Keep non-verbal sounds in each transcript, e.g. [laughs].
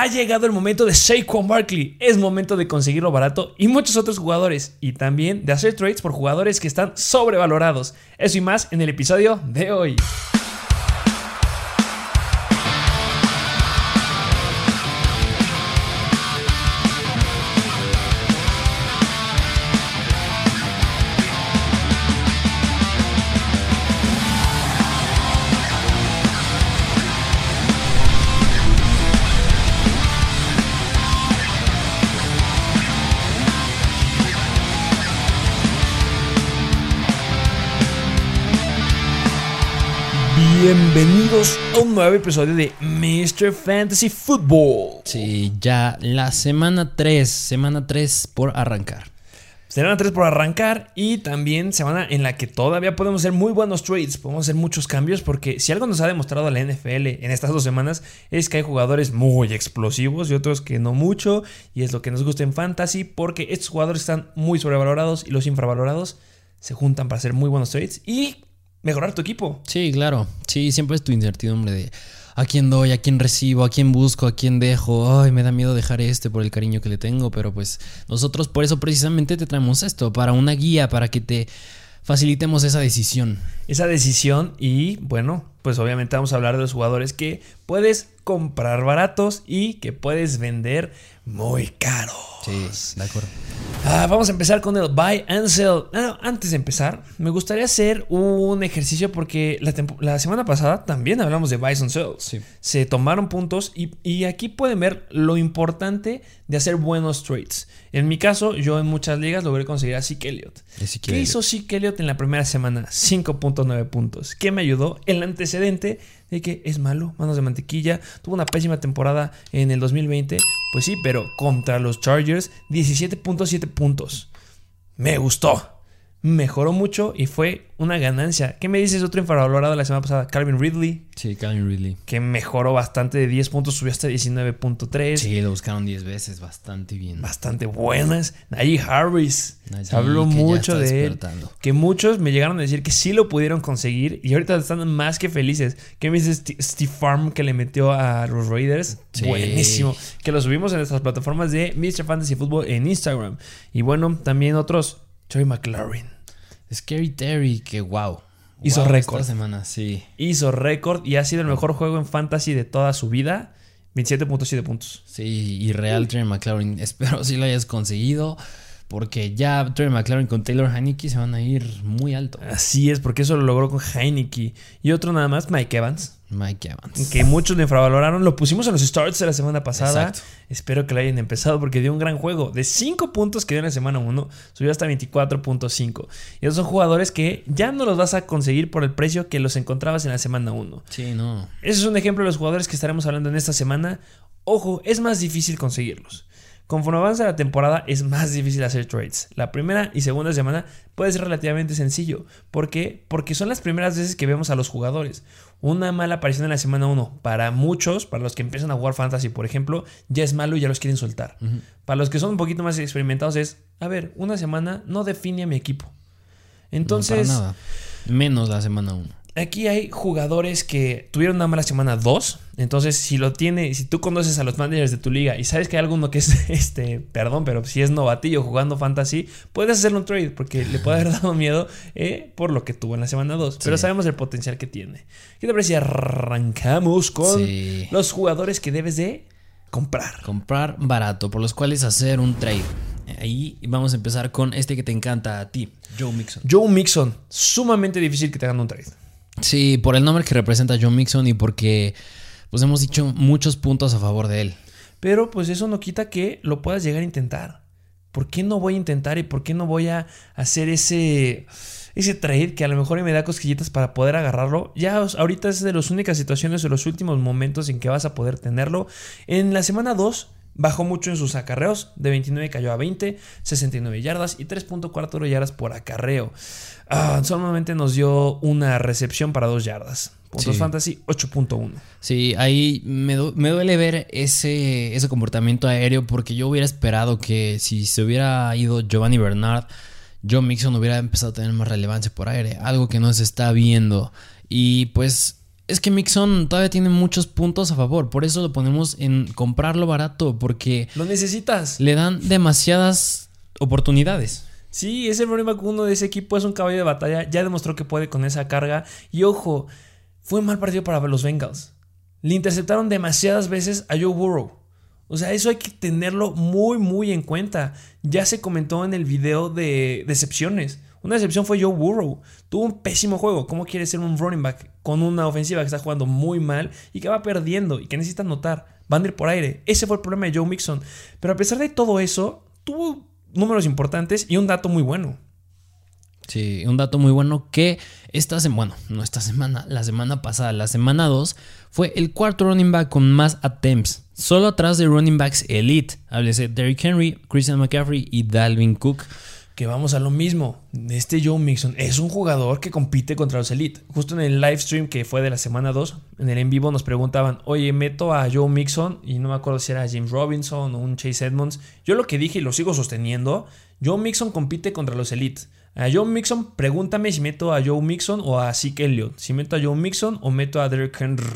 Ha llegado el momento de Saquon Barkley. Es momento de conseguirlo barato y muchos otros jugadores. Y también de hacer trades por jugadores que están sobrevalorados. Eso y más en el episodio de hoy. Un nuevo episodio de Mr. Fantasy Football. Sí, ya la semana 3, semana 3 por arrancar. Semana 3 por arrancar y también semana en la que todavía podemos hacer muy buenos trades, podemos hacer muchos cambios porque si algo nos ha demostrado la NFL en estas dos semanas es que hay jugadores muy explosivos y otros que no mucho y es lo que nos gusta en fantasy porque estos jugadores están muy sobrevalorados y los infravalorados se juntan para hacer muy buenos trades y mejorar tu equipo. Sí, claro. Sí, siempre es tu incertidumbre de a quién doy, a quién recibo, a quién busco, a quién dejo. Ay, me da miedo dejar este por el cariño que le tengo, pero pues nosotros por eso precisamente te traemos esto, para una guía, para que te facilitemos esa decisión. Esa decisión y bueno, pues obviamente vamos a hablar de los jugadores que puedes comprar baratos y que puedes vender muy caros. Sí, de acuerdo. Ah, vamos a empezar con el buy and sell. Ah, antes de empezar, me gustaría hacer un ejercicio porque la, la semana pasada también hablamos de buys and sells. Sí. Se tomaron puntos y, y, aquí pueden ver lo importante de hacer buenos trades. En mi caso, yo en muchas ligas logré conseguir a Zeke Elliott. ¿Qué hizo Zeke Elliott en la primera semana? 5.9 puntos. ¿Qué me ayudó? El antecedente de que es malo, manos de mantequilla, tuvo una pésima temporada en el 2020, pues sí, pero contra los Chargers 17.7 puntos. Me gustó mejoró mucho y fue una ganancia. ¿Qué me dices otro infravalorado la semana pasada? Calvin Ridley. Sí, Calvin Ridley. Que mejoró bastante de 10 puntos, subió hasta 19.3. Sí, lo buscaron 10 veces, bastante bien. Bastante buenas. Najee Harris. Habló mucho de él. Que muchos me llegaron a decir que sí lo pudieron conseguir y ahorita están más que felices. ¿Qué me dices Steve Farm que le metió a los Raiders? Buenísimo. Que lo subimos en nuestras plataformas de Mr. Fantasy Football en Instagram. Y bueno, también otros Terry McLaurin. Scary Terry, que wow. Hizo récord. Esta semana, sí. Hizo récord y ha sido el mejor juego en fantasy de toda su vida. 27.7 puntos. Sí, y real Terry McLaurin. [laughs] Espero si lo hayas conseguido. Porque ya Terry McLaurin con Taylor Heineke se van a ir muy alto. Así es, porque eso lo logró con Heineke. Y otro nada más, Mike Evans. Mike Evans. Que muchos lo infravaloraron. Lo pusimos en los starts de la semana pasada. Espero que lo hayan empezado porque dio un gran juego. De 5 puntos que dio en la semana 1, subió hasta 24.5. Y esos son jugadores que ya no los vas a conseguir por el precio que los encontrabas en la semana 1. Sí, no. Ese es un ejemplo de los jugadores que estaremos hablando en esta semana. Ojo, es más difícil conseguirlos. Conforme avanza la temporada es más difícil hacer trades. La primera y segunda semana puede ser relativamente sencillo. ¿Por qué? Porque son las primeras veces que vemos a los jugadores. Una mala aparición en la semana 1 para muchos, para los que empiezan a jugar fantasy, por ejemplo, ya es malo y ya los quieren soltar. Para los que son un poquito más experimentados es, a ver, una semana no define a mi equipo. Entonces... nada. Menos la semana 1 aquí hay jugadores que tuvieron una mala semana 2. Entonces, si lo tiene, si tú conoces a los managers de tu liga y sabes que hay alguno que es [laughs] este, perdón, pero si es novatillo jugando fantasy, puedes hacerle un trade porque le puede haber [laughs] dado miedo eh, por lo que tuvo en la semana 2. Pero sabemos el potencial que tiene. ¿Qué te parece si arrancamos con los jugadores que debes de comprar? Comprar barato, por los cuales hacer un trade. Ahí vamos a empezar con este que te encanta a ti, Joe Mixon. Joe Mixon, sumamente difícil que te hagan un trade. Sí, por el nombre que representa John Mixon y porque pues hemos dicho muchos puntos a favor de él. Pero pues eso no quita que lo puedas llegar a intentar. ¿Por qué no voy a intentar y por qué no voy a hacer ese ese trade que a lo mejor me da cosquillitas para poder agarrarlo. Ya ahorita es de las únicas situaciones o los últimos momentos en que vas a poder tenerlo. En la semana 2 Bajó mucho en sus acarreos, de 29 cayó a 20, 69 yardas y 3.4 yardas por acarreo. Ah, solamente nos dio una recepción para 2 yardas. Puntos fantasy 8.1. Sí, ahí me, duele ver ese, ese comportamiento aéreo porque yo hubiera esperado que si se hubiera ido Giovanni Bernard, Joe Mixon hubiera empezado a tener más relevancia por aire, algo que no se está viendo. Y pues Es que Mixon todavía tiene muchos puntos a favor. Por eso lo ponemos en comprarlo barato. Porque. Lo necesitas. Le dan demasiadas oportunidades. Sí, ese running back uno de ese equipo es un caballo de batalla. Ya demostró que puede con esa carga. Y ojo, fue un mal partido para los Bengals. Le interceptaron demasiadas veces a Joe Burrow. O sea, eso hay que tenerlo muy, muy en cuenta. Ya se comentó en el video de decepciones. Una decepción fue Joe Burrow. Tuvo un pésimo juego. ¿Cómo quiere ser un running back con una ofensiva que está jugando muy mal y que va perdiendo y que necesita anotar? Van a ir por aire. Ese fue el problema de Joe Mixon. Pero a pesar de todo eso, tuvo números importantes y un dato muy bueno. Sí, un dato muy bueno que esta semana, bueno, no esta semana, la semana pasada, la semana 2, fue el cuarto running back con más attempts, solo atrás de running backs elite, háblese Derrick Henry, Christian McCaffrey y Dalvin Cook que vamos a lo mismo. Este Joe Mixon es un jugador que compite contra los Elite. Justo en el live stream que fue de la semana 2, en el en vivo nos preguntaban, oye, meto a Joe Mixon, y no me acuerdo si era James Robinson o un Chase Edmonds. Yo lo que dije y lo sigo sosteniendo, Joe Mixon compite contra los Elite. A Joe Mixon, pregúntame si meto a Joe Mixon o a Zeke Elliott. Si meto a Joe Mixon o meto a Derek Henry.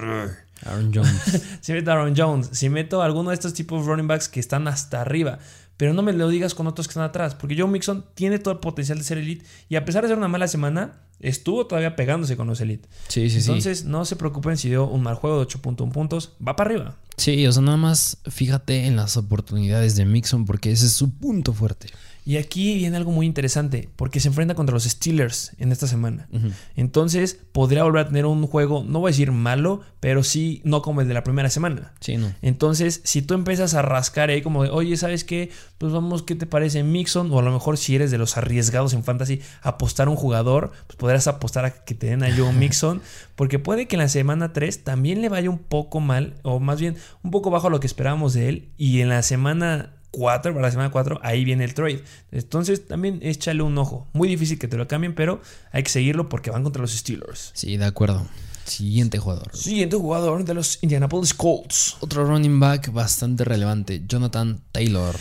Aaron Jones. [laughs] si meto a Aaron Jones. Si meto a alguno de estos tipos de running backs que están hasta arriba pero no me lo digas con otros que están atrás, porque Joe Mixon tiene todo el potencial de ser elite y a pesar de ser una mala semana, estuvo todavía pegándose con los elite. Sí, sí, Entonces, no se preocupen si dio un mal juego de 8.1 puntos, va para arriba. Sí, o sea, nada más fíjate en las oportunidades de Mixon porque ese es su punto fuerte. Y aquí viene algo muy interesante, porque se enfrenta contra los Steelers en esta semana. Entonces, podría volver a tener un juego, no voy a decir malo, pero sí no como el de la primera semana. Sí, no. Entonces, si tú empiezas a rascar ahí como de, oye, ¿sabes qué? Pues vamos, ¿qué te parece Mixon? O a lo mejor si eres de los arriesgados en fantasy, apostar a un jugador, pues podrás apostar a que te den a Joe [laughs] Mixon, porque puede que en la semana 3 también le vaya un poco mal, o más bien un poco bajo a lo que esperábamos de él, y en la semana 4, para la semana 4, ahí viene el trade. Entonces también échale un ojo. Muy difícil que te lo cambien, pero hay que seguirlo porque van contra los Steelers. Sí, de acuerdo. Siguiente jugador. Siguiente jugador de los Indianapolis Colts. Otro running back bastante relevante, Jonathan Taylor.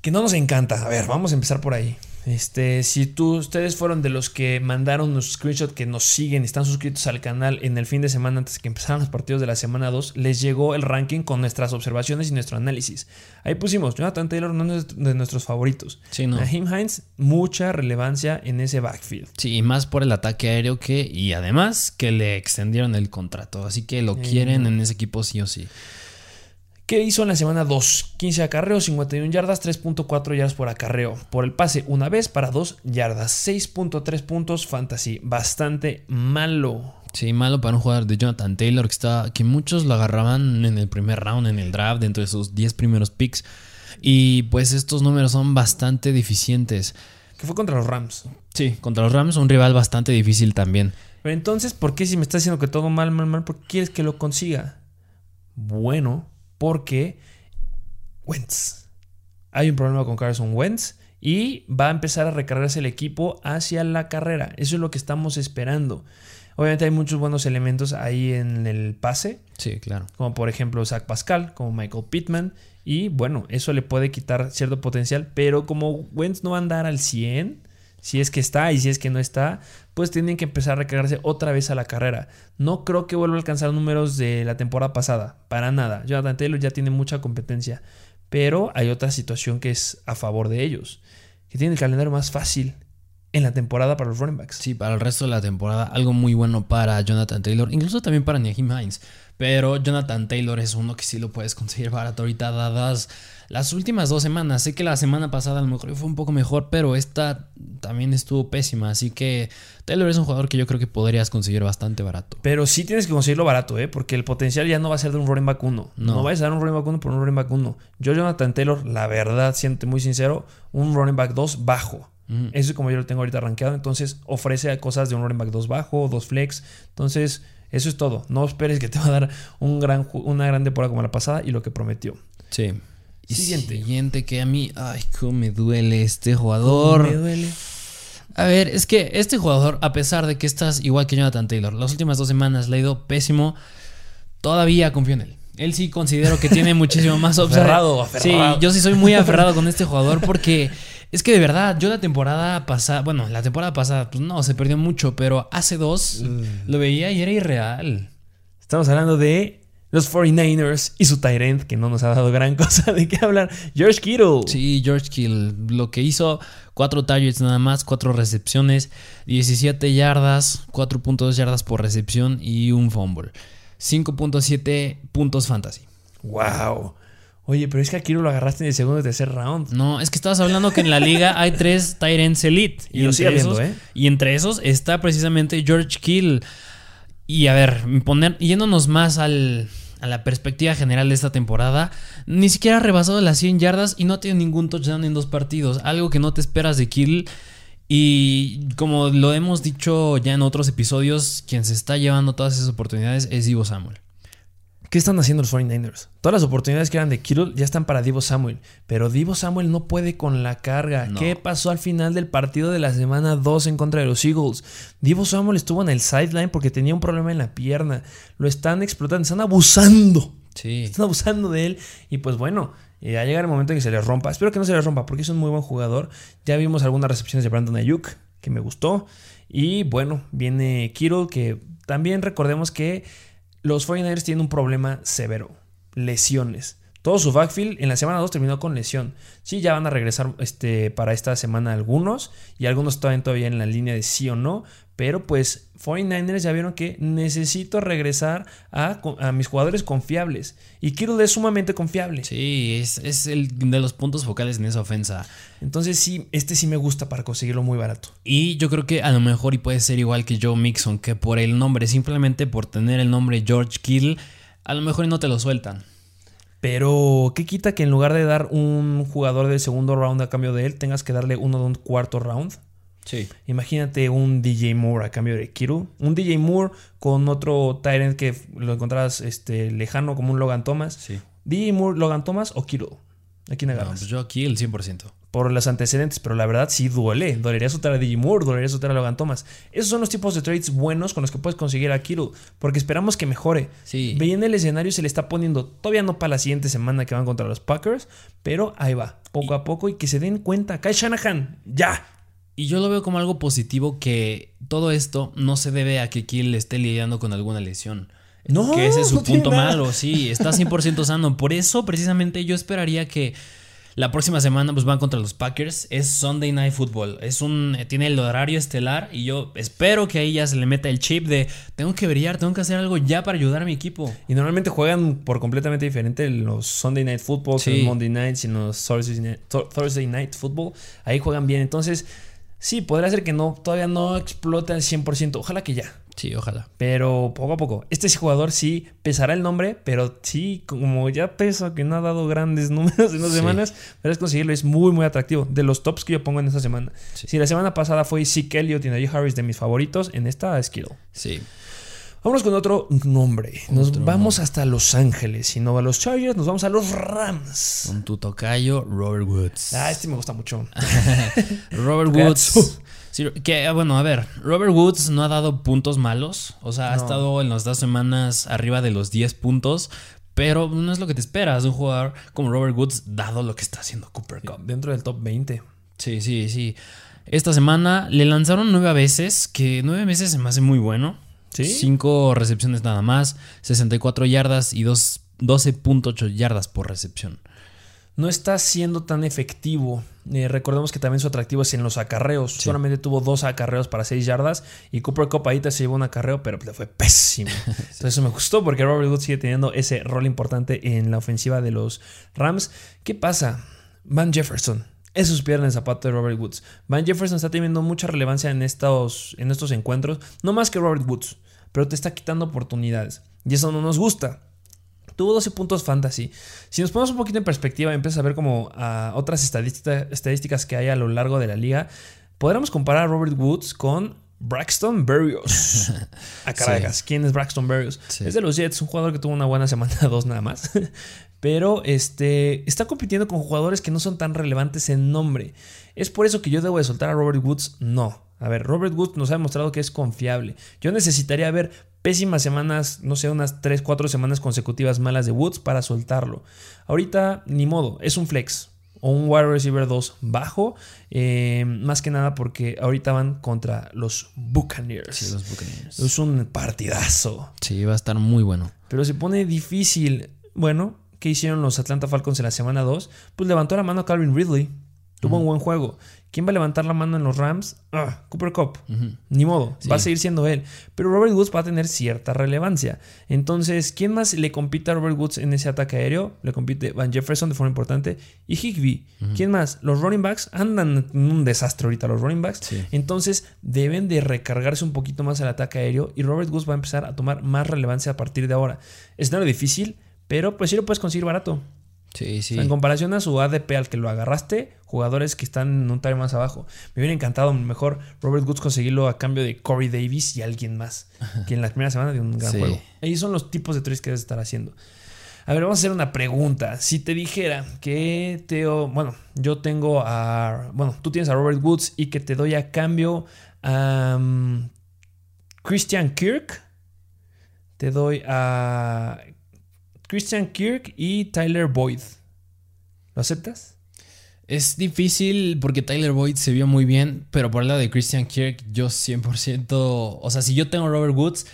Que no nos encanta. A ver, vamos a empezar por ahí. Este, si tú, ustedes fueron de los que mandaron los screenshots que nos siguen y están suscritos al canal en el fin de semana antes de que empezaran los partidos de la semana 2, les llegó el ranking con nuestras observaciones y nuestro análisis. Ahí pusimos Jonathan Taylor, no es de nuestros favoritos. Sí, no. Naheem Hines, mucha relevancia en ese backfield. Sí, más por el ataque aéreo que, y además que le extendieron el contrato. Así que lo quieren en ese equipo sí o sí. ¿Qué hizo en la semana 2? 15 acarreos, 51 yardas, 3.4 yardas por acarreo. Por el pase, una vez para 2 yardas, 6.3 puntos fantasy. Bastante malo. Sí, malo para un jugador de Jonathan Taylor que, está, que muchos lo agarraban en el primer round, en el draft, dentro de sus 10 primeros picks. Y pues estos números son bastante deficientes. Que fue contra los Rams. Sí, contra los Rams, un rival bastante difícil también. Pero entonces, ¿por qué si me estás diciendo que todo mal, mal, mal? ¿Por qué quieres que lo consiga? Bueno, porque Wentz. Hay un problema con Carson Wentz y va a empezar a recargarse el equipo hacia la carrera. Eso es lo que estamos esperando. Obviamente hay muchos buenos elementos ahí en el pase. Sí, claro. Como por ejemplo Zach Pascal, como Michael Pittman. Y bueno, eso le puede quitar cierto potencial. Pero como Wentz no va a andar al 100, si es que está y si es que no está, pues tienen que empezar a recargarse otra vez a la carrera. No creo que vuelva a alcanzar números de la temporada pasada, para nada. Jonathan Taylor ya tiene mucha competencia, pero hay otra situación que es a favor de ellos, que tienen el calendario más fácil en la temporada para los running backs. Sí, para el resto de la temporada, algo muy bueno para Jonathan Taylor, incluso también para Naheem Hines. Pero Jonathan Taylor es uno que sí lo puedes conseguir barato ahorita, dadas las últimas dos semanas. Sé que la semana pasada a lo mejor fue un poco mejor, pero esta también estuvo pésima. Así que Taylor es un jugador que yo creo que podrías conseguir bastante barato. Pero sí tienes que conseguirlo barato, ¿eh? Porque el potencial ya no va a ser de un running back 1. No, no vais a dar un running back 1 por un running back 1. Yo, Jonathan Taylor, la verdad, siento muy sincero, un running back 2 bajo. Eso es como yo lo tengo ahorita rankeado. Entonces ofrece cosas de un running back 2 bajo, 2 flex. Entonces, eso es todo. No esperes que te va a dar un gran, una gran temporada como la pasada y lo que prometió. Sí. Siguiente. Siguiente que a mí, ay, cómo me duele este jugador. me duele. A ver, es que este jugador, a pesar de que estás igual que Jonathan Taylor, las últimas dos semanas le ha ido pésimo, todavía confío en él. Él sí considero que tiene [laughs] muchísimo más aferrado, aferrado. Sí, yo sí soy muy aferrado con este jugador porque es que de verdad, yo la temporada pasada, bueno, la temporada pasada, pues no, se perdió mucho, pero hace dos lo veía y era irreal. Estamos hablando de los 49ers y su Tyrant, que no nos ha dado gran [laughs] cosa de qué hablar. George Kittle. Sí, George Kittle. Lo que hizo, cuatro targets nada más, cuatro recepciones, 17 yardas, 4.2 yardas por recepción y un fumble. 5.7 puntos fantasy. ¡Wow! Oye, pero es que a Kittle lo agarraste en el segundo y tercer round. No, es que estabas hablando que en la liga hay tres Tyrants Elite. [laughs] Y, lo entre esos, ¿eh? Y entre esos está precisamente George Kittle. Y a ver, poner, yéndonos más al, a la perspectiva general de esta temporada, ni siquiera ha rebasado las 100 yardas y no tiene ningún touchdown en dos partidos. Algo que no te esperas de Kittle. Y como lo hemos dicho ya en otros episodios, quien se está llevando todas esas oportunidades es Ivo Samuel. ¿Qué están haciendo los 49ers? Todas las oportunidades que eran de Kittle ya están para Divo Samuel, pero Divo Samuel no puede con la carga. ¿Qué pasó al final del partido de la semana 2 en contra de los Eagles? Divo Samuel estuvo en el sideline porque tenía un problema en la pierna. Lo están explotando, están abusando. Sí. Están abusando de él. Y pues bueno, ya eh, llega el momento en que se les rompa. Espero que no se les rompa porque es un muy buen jugador. Ya vimos algunas recepciones de Brandon Ayuk que me gustó. Y bueno, viene Kittle que también recordemos que los 49ers tienen un problema severo, lesiones. Todo su backfield en la semana 2 terminó con lesión. Sí, ya van a regresar este, para esta semana algunos y algunos están todavía en la línea de sí o no, pero pues 49ers ya vieron que necesito regresar a, mis jugadores confiables. Y Kittle es sumamente confiable. Sí, es, es, el de los puntos focales en esa ofensa. Entonces sí, este sí me gusta para conseguirlo muy barato. Y yo creo que a lo mejor y puede ser igual que Joe Mixon, que por el nombre, simplemente por tener el nombre George Kittle, a lo mejor no te lo sueltan. Pero, ¿qué quita que en lugar de dar un jugador del segundo round a cambio de él, tengas que darle uno de un cuarto round? Sí. Imagínate un DJ Moore a cambio de Kiru. Un DJ Moore con otro Tyrant que lo encontrabas este, lejano como un Logan Thomas. Sí. DJ Moore, Logan Thomas o Kiru. ¿A quién agarras? No, pues yo aquí el 100% por los antecedentes, pero la verdad sí duele. Dolería soltar a Digimur, dolería soltar a Logan Thomas. Esos son los tipos de trades buenos con los que puedes conseguir a Kittle, porque esperamos que mejore. Sí. Veía el escenario se le está poniendo, todavía no para la siguiente semana que van contra los Packers, pero ahí va, poco a poco y que se den cuenta. Kyle Shanahan, ya. Y yo lo veo como algo positivo que todo esto no se debe a que Kittle esté lidiando con alguna lesión. No, que ese es su punto malo, sí, está 100% sano. Por eso, precisamente, yo esperaría que la próxima semana pues van contra los Packers. Es Sunday Night Football. Es un tiene el horario estelar y yo espero que ahí ya se le meta el chip de tengo que brillar, tengo que hacer algo ya para ayudar a mi equipo. Y normalmente juegan por completamente diferente los Sunday Night Football, los Monday Night, sino Thursday Thursday Night Football. Ahí juegan bien. Entonces, sí, podría ser que no todavía no explote al 100%. Ojalá que ya. Sí, ojalá. Pero poco a poco. Este jugador sí pesará el nombre, pero sí, como ya pesa que no ha dado grandes [laughs] números en dos semanas, pero es conseguirlo, es muy, muy atractivo. De los tops que yo pongo en esta semana. Si la semana pasada fue Zeke Elliott y Najee Harris de mis favoritos, en esta es Kittle. Sí. Vámonos con otro nombre. Nos vamos hasta Los Ángeles. Si no va a los Chargers, nos vamos a los Rams. Con tu tocayo, Robert Woods. Ah, este me gusta mucho. [laughs] [laughs] Robert Woods que, ah, bueno, a ver, Robert Woods no ha dado puntos malos. O sea, ha estado en las dos semanas arriba de los 10 puntos. Pero no es lo que te esperas de un jugador como Robert Woods, dado lo que está haciendo Cooper Cup. Dentro del top 20. Sí, sí, sí. Esta semana le lanzaron nueve veces, que nueve veces se me hace muy bueno. ¿Sí? Cinco recepciones nada más, 64 yardas y 12.8 yardas por recepción no está siendo tan efectivo. Eh, recordemos que también su atractivo es en los acarreos. Solamente tuvo dos acarreos para seis yardas y Cooper Cup ahí se llevó un acarreo, pero le fue pésimo. [laughs] Entonces eso me gustó porque Robert Woods sigue teniendo ese rol importante en la ofensiva de los Rams. ¿Qué pasa? Van Jefferson. Eso es pierna en zapato de Robert Woods. Van Jefferson está teniendo mucha relevancia en estos, en estos encuentros. No más que Robert Woods, pero te está quitando oportunidades. Y eso no nos gusta. Tuvo 12 puntos fantasy. Si nos ponemos un poquito en perspectiva y empiezas a ver como a otras estadísticas que hay a lo largo de la liga, podríamos comparar a Robert Woods con Braxton Berrios. [laughs] a Caracas. ¿Quién es Braxton Berrios? Es de los Jets, un jugador que tuvo una buena semana [laughs] dos nada más. Pero este, está compitiendo con jugadores que no son tan relevantes en nombre. ¿Es por eso que yo debo de soltar a Robert Woods? No. A ver, Robert Woods nos ha demostrado que es confiable. Yo necesitaría ver pésimas semanas, no sé, unas 3, 4 semanas consecutivas malas de Woods para soltarlo. Ahorita, ni modo, es un flex. o un wide receiver 2 bajo. Eh, más que nada porque ahorita van contra los Buccaneers. Sí, los Buccaneers. Es un partidazo. Sí, va a estar muy bueno. Pero se pone difícil. Bueno, ¿qué hicieron los Atlanta Falcons en la semana 2? Pues levantó la mano a Calvin Ridley. Tuvo un buen juego. ¿Quién va a levantar la mano en los Rams? Ah, Cooper Cup. Ni modo, va a seguir siendo él. Pero Robert Woods va a tener cierta relevancia. Entonces, ¿quién más le compite a Robert Woods en ese ataque aéreo? Le compite Van Jefferson de forma importante y Higby. ¿Quién más? Los running backs andan en un desastre ahorita los running backs. Entonces, deben de recargarse un poquito más el ataque aéreo y Robert Woods va a empezar a tomar más relevancia a partir de ahora. Es nada difícil, pero pues sí lo puedes conseguir barato. Sí, sí. en comparación a su ADP al que lo agarraste, jugadores que están en un taller más abajo. Me hubiera encantado mejor Robert Woods conseguirlo a cambio de Corey Davis y alguien más, que en la primera semana de un gran juego. Ahí son los tipos de trades que debes estar haciendo. A ver, vamos a hacer una pregunta. Si te dijera que Teo, bueno, yo tengo a, bueno, tú tienes a Robert Woods y que te doy a cambio a um, Christian Kirk, te doy a Christian Kirk y Tyler Boyd. ¿Lo aceptas? Es difícil porque Tyler Boyd se vio muy bien, pero por el lado de Christian Kirk, yo 100%. O sea, si yo tengo Robert Woods,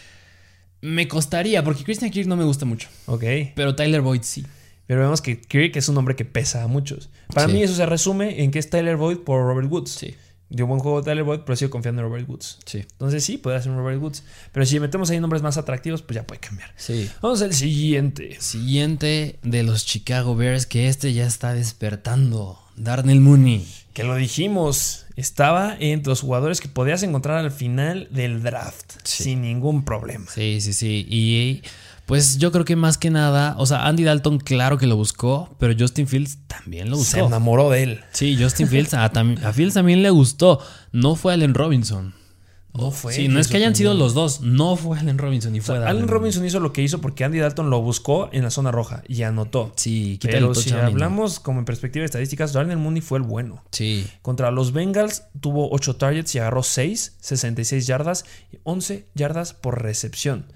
me costaría, porque Christian Kirk no me gusta mucho. Ok. Pero Tyler Boyd sí. Pero vemos que Kirk es un hombre que pesa a muchos. Para mí, eso se resume en que es Tyler Boyd por Robert Woods. Sí dio buen juego Tyler Boyd, pero sigo confiando en Robert Woods. Sí. Entonces sí, puede ser un Robert Woods. Pero si metemos ahí nombres más atractivos, pues ya puede cambiar. Sí. Vamos al siguiente. Siguiente de los Chicago Bears, que este ya está despertando. Darnell Mooney. Que lo dijimos, estaba entre los jugadores que podías encontrar al final del draft. Sin ningún problema. Sí, sí, sí. Y pues yo creo que más que nada, o sea, Andy Dalton claro que lo buscó, pero Justin Fields también lo buscó. Se enamoró de él. Sí, Justin Fields, a, Fields también le gustó. No fue Allen Robinson. No fue. Sí, no es que hayan sido los dos. No fue Allen Robinson ni fue Allen Robinson hizo lo que hizo porque Andy Dalton lo buscó en la zona roja y anotó. Sí, pero si hablamos como en perspectiva de estadísticas, Darnell Mooney fue el bueno. Sí. Contra los Bengals tuvo 8 targets y agarró 6, 66 yardas y 11 yardas por recepción.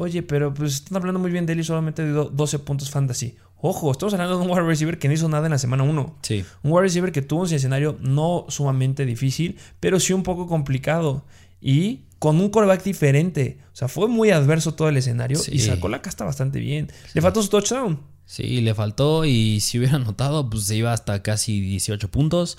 Oye, pero pues están hablando muy bien de él y solamente dio 12 puntos fantasy. Ojo, estamos hablando de un wide receiver que no hizo nada en la semana 1. Sí. Un wide receiver que tuvo un escenario no sumamente difícil, pero sí un poco complicado. Y con un coreback diferente. O sea, fue muy adverso todo el escenario y sacó la casta bastante bien. Le faltó su touchdown. Sí, le faltó y si hubiera anotado, pues se iba hasta casi 18 puntos.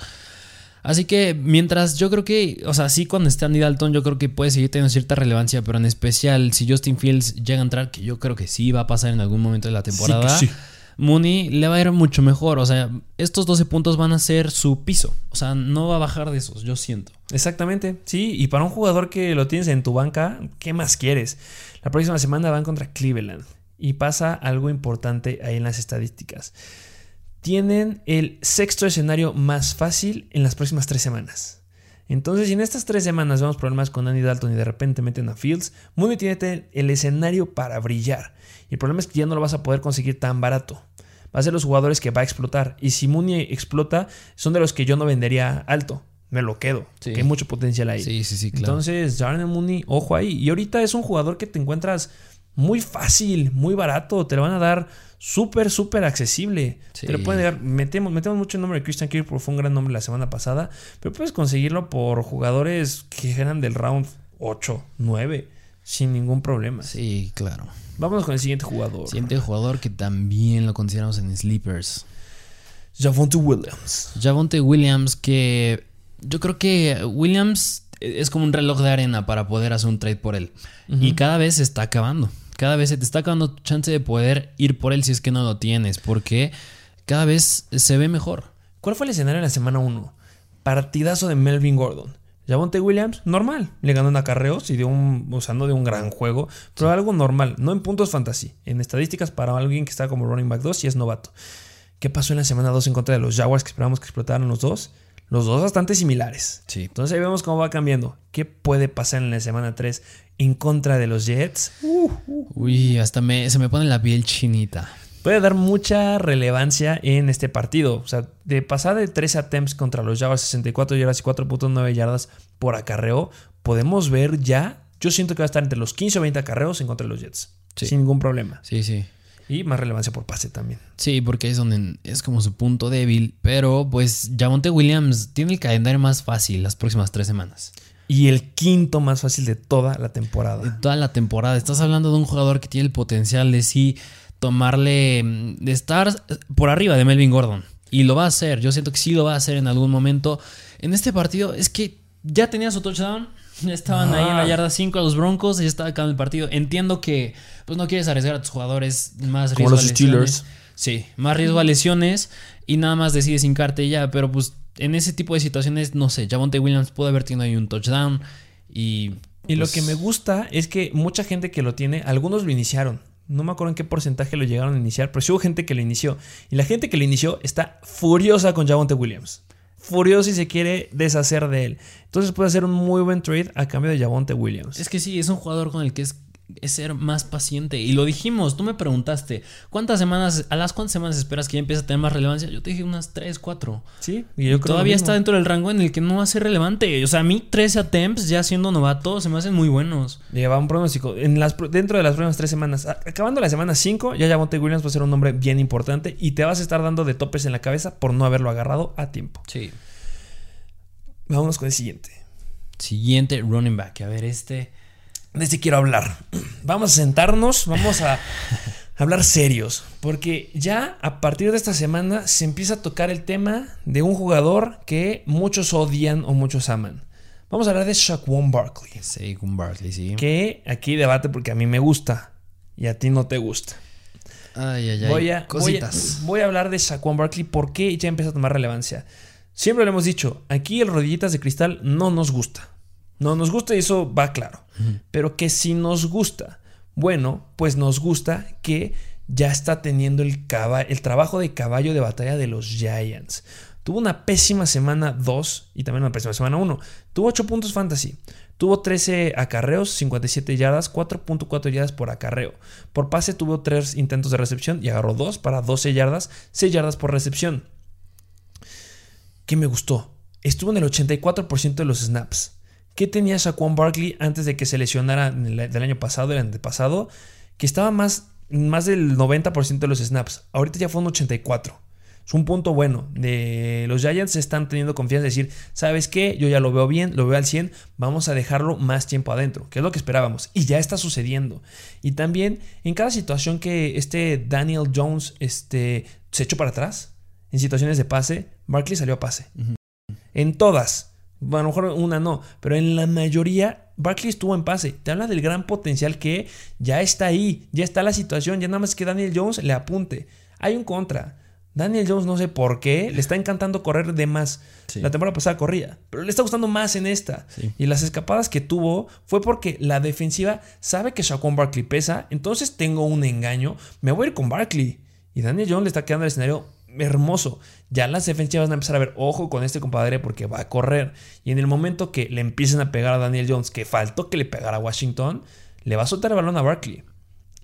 Así que mientras yo creo que, o sea, sí cuando esté Andy Dalton yo creo que puede seguir teniendo cierta relevancia, pero en especial si Justin Fields llega a entrar, que yo creo que sí va a pasar en algún momento de la temporada, Mooney le va a ir mucho mejor. O sea, estos 12 puntos van a ser su piso. O sea, no va a bajar de esos, yo siento. Exactamente, sí. Y para un jugador que lo tienes en tu banca, ¿qué más quieres? La próxima semana van contra Cleveland. Y pasa algo importante ahí en las estadísticas tienen el sexto escenario más fácil en las próximas tres semanas. Entonces, si en estas tres semanas vemos problemas con Andy Dalton y de repente meten a Fields, Mooney tiene el escenario para brillar. Y el problema es que ya no lo vas a poder conseguir tan barato. Va a ser los jugadores que va a explotar. Y si Mooney explota, son de los que yo no vendería alto. Me lo quedo. Que hay mucho potencial ahí. Sí, sí, sí, claro. Entonces, Darnell Mooney, ojo ahí. Y ahorita es un jugador que te encuentras muy fácil, muy barato. Te lo van a dar súper, súper accesible. Te lo pueden dar. Metemos, metemos mucho el nombre de Christian Kirk porque fue un gran nombre la semana pasada. Pero puedes conseguirlo por jugadores que eran del round 8, 9, sin ningún problema. Sí, claro. Vámonos con el siguiente jugador. Siguiente jugador que también lo consideramos en Sleepers. Javonte Williams. Javonte Williams, que yo creo que Williams es como un reloj de arena para poder hacer un trade por él. Y cada vez se está acabando cada vez se te está acabando tu chance de poder ir por él si es que no lo tienes, porque cada vez se ve mejor. ¿Cuál fue el escenario en la semana 1? Partidazo de Melvin Gordon. Javonte Williams, normal. Le ganó en acarreos y dio un, o sea, no de un gran juego, pero algo normal, no en puntos fantasy, en estadísticas para alguien que está como running back 2 y es novato. ¿Qué pasó en la semana 2 en contra de los Jaguars que esperábamos que explotaran los dos? Los dos bastante similares. Sí. Entonces ahí vemos cómo va cambiando. ¿Qué puede pasar en la semana 3 en contra de los Jets? Uy, hasta me, se me pone la piel chinita. Puede dar mucha relevancia en este partido. O sea, de pasar de 13 attempts contra los Jaguars, 64 yardas y 4.9 yardas por acarreo, podemos ver ya. Yo siento que va a estar entre los 15 o 20 acarreos en contra de los Jets. Sin ningún problema. Sí, sí. Y más relevancia por pase también. Sí, porque es donde es como su punto débil. Pero pues Javonte Williams tiene el calendario más fácil las próximas tres semanas. Y el quinto más fácil de toda la temporada. De toda la temporada. Estás hablando de un jugador que tiene el potencial de sí tomarle, mm, de estar por arriba de Melvin Gordon. Y lo va a hacer. Yo siento que sí lo va a hacer en algún momento. En este partido es que ya tenía su touchdown [laughs] estaban ahí en la ah. yarda 5 a los Broncos y ya estaba acabando el partido. Entiendo que pues no quieres arriesgar a tus jugadores más riesgo los a Steelers. Sí, más riesgo a lesiones y nada más decides hincarte ya, pero pues en ese tipo de situaciones, no sé, Javonte Williams puede haber tenido ahí un touchdown y... Y lo pues que me gusta es que mucha gente que lo tiene, algunos lo iniciaron. No me acuerdo en qué porcentaje lo llegaron a iniciar, pero sí hubo gente que lo inició. Y la gente que lo inició está furiosa con Javonte Williams furioso y se quiere deshacer de él. Entonces puede hacer un muy buen trade a cambio de Javonte Williams. Es que sí, es un jugador con el que es es ser más paciente. Y lo dijimos, tú me preguntaste, ¿cuántas semanas, a las cuántas semanas esperas que ya empiece a tener más relevancia? Yo te dije unas 3, 4. Sí, y yo Todavía está dentro del rango en el que no va a ser relevante. O sea, a mí 13 attempts ya siendo novato se me hacen muy buenos. Lleva un pronóstico. En las, dentro de las próximas 3 semanas, acabando la semana 5, ya Monte Williams va a ser un hombre bien importante y te vas a estar dando de topes en la cabeza por no haberlo agarrado a tiempo. Sí. Vámonos con el siguiente. Siguiente running back. A ver, este de este quiero hablar. Vamos a sentarnos, vamos a hablar serios, porque ya a partir de esta semana se empieza a tocar el tema de un jugador que muchos odian o muchos aman. Vamos a hablar de Shaquan Barkley. Shaquan Barkley, sí. Que aquí debate porque a mí me gusta y a ti no te gusta. Ay, ay, ay. Voy a, Cositas. Voy a, hablar de Shaquan Barkley porque ya empieza a tomar relevancia. Siempre lo hemos dicho, aquí el rodillitas de cristal no nos gusta. No nos gusta y eso va claro. Pero que si nos gusta, bueno, pues nos gusta que ya está teniendo el, el trabajo de caballo de batalla de los Giants. Tuvo una pésima semana 2 y también una pésima semana 1. Tuvo 8 puntos fantasy. Tuvo 13 acarreos, 57 yardas, 4.4 yardas por acarreo. Por pase tuvo 3 intentos de recepción y agarró 2 para 12 yardas, 6 yardas por recepción. ¿Qué me gustó? Estuvo en el 84% de los snaps. ¿Qué tenía Saquon Barkley antes de que se lesionara del año pasado, el antepasado? Que estaba más, más del 90% de los snaps. Ahorita ya fue un 84%. Es un punto bueno. De los Giants están teniendo confianza de decir, ¿sabes qué? Yo ya lo veo bien, lo veo al 100, vamos a dejarlo más tiempo adentro, que es lo que esperábamos. Y ya está sucediendo. Y también en cada situación que este Daniel Jones este, se echó para atrás, en situaciones de pase, Barkley salió a pase. En todas a lo mejor una no, pero en la mayoría Barkley estuvo en pase. Te habla del gran potencial que ya está ahí, ya está la situación, ya nada más que Daniel Jones le apunte. Hay un contra. Daniel Jones no sé por qué, le está encantando correr de más. La temporada pasada corría, pero le está gustando más en esta. Y las escapadas que tuvo fue porque la defensiva sabe que Shaquon Barkley pesa, entonces tengo un engaño, me voy a ir con Barkley. Y Daniel Jones le está quedando el escenario hermoso. Ya las defensivas van a empezar a ver, ojo con este compadre porque va a correr. Y en el momento que le empiecen a pegar a Daniel Jones, que faltó que le pegara a Washington, le va a soltar el balón a Barkley.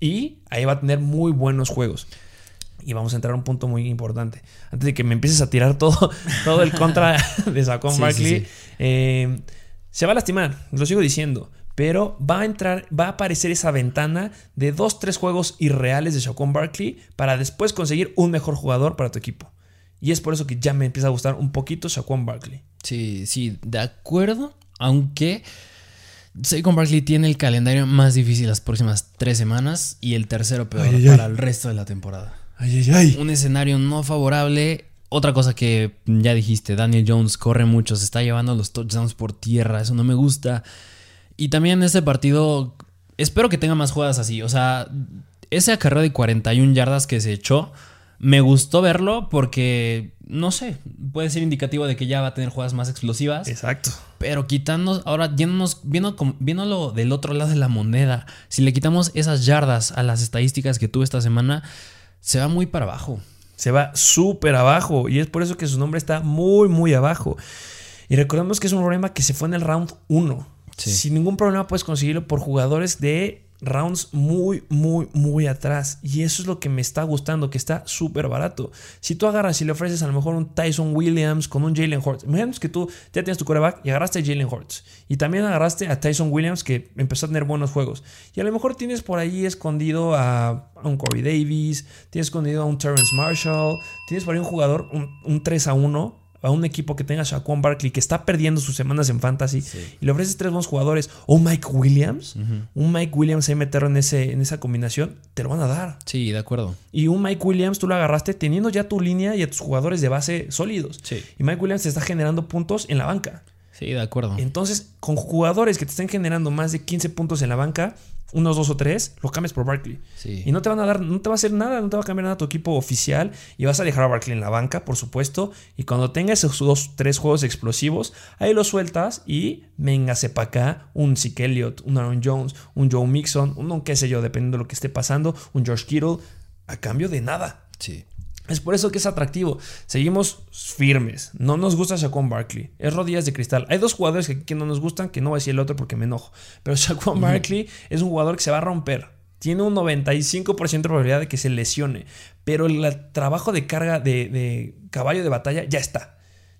Y ahí va a tener muy buenos juegos. Y vamos a entrar a un punto muy importante. Antes de que me empieces a tirar todo, [laughs] todo el contra [laughs] de Saquon Barkley, eh, se va a lastimar, lo sigo diciendo pero va a entrar, va a aparecer esa ventana de dos, tres juegos irreales de Shaquon Barkley para después conseguir un mejor jugador para tu equipo. Y es por eso que ya me empieza a gustar un poquito Shaquon Barkley. Sí, sí, de acuerdo, aunque Saquon Barkley tiene el calendario más difícil las próximas tres semanas y el tercero peor para el resto de la temporada. Ay, ay, ay. Un escenario no favorable. Otra cosa que ya dijiste, Daniel Jones corre mucho, se está llevando los touchdowns por tierra, eso no me gusta. Y también este partido, espero que tenga más jugadas así. O sea, ese acarreo de 41 yardas que se echó, me gustó verlo porque, no sé, puede ser indicativo de que ya va a tener jugadas más explosivas. Exacto. Pero quitando, ahora viéndonos, viendo, viéndolo del otro lado de la moneda, si le quitamos esas yardas a las estadísticas que tuvo esta semana, se va muy para abajo. Se va súper abajo y es por eso que su nombre está muy, muy abajo. Y recordemos que es un problema que se fue en el round 1. Sin ningún problema puedes conseguirlo por jugadores de rounds muy, muy, muy atrás. Y eso es lo que me está gustando, que está súper barato. Si tú agarras y le ofreces a lo mejor un Tyson Williams con un Jalen Hurts, imagínate que tú ya tienes tu coreback y agarraste a Jalen Hurts. Y también agarraste a Tyson Williams que empezó a tener buenos juegos. Y a lo mejor tienes por ahí escondido a, un Corey Davis, tienes escondido a un Terrence Marshall, tienes por ahí un jugador, un, un 3 a 1 a un equipo que tenga Shaquan Barkley que está perdiendo sus semanas en fantasy y le ofreces tres buenos jugadores o un Mike Williams, un Mike Williams ahí meterlo en, ese, en esa combinación, te lo van a dar. Sí, de acuerdo. Y un Mike Williams tú lo agarraste teniendo ya tu línea y a tus jugadores de base sólidos. Sí. Y Mike Williams te está generando puntos en la banca. Sí, de acuerdo. Entonces, con jugadores que te estén generando más de 15 puntos en la banca, unos dos o tres, lo cambias por Barkley. Y no te van a dar, no te va a hacer nada, no te va a cambiar nada tu equipo oficial. Y vas a dejar a Barkley en la banca, por supuesto. Y cuando tengas esos dos, tres juegos explosivos, ahí lo sueltas y véngase para acá un Zeke Elliott, un Aaron Jones, un Joe Mixon, un qué sé yo, dependiendo de lo que esté pasando, un George Kittle, a cambio de nada. Sí. Es por eso que es atractivo. Seguimos firmes. No nos gusta Shaquan Barkley. Es rodillas de cristal. Hay dos jugadores que, no nos gustan, que no voy a decir el otro porque me enojo. Pero [laughs] Shaquan Barkley es un jugador que se va a romper. Tiene un 95% de probabilidad de que se lesione. Pero el trabajo de carga de caballo de batalla ya está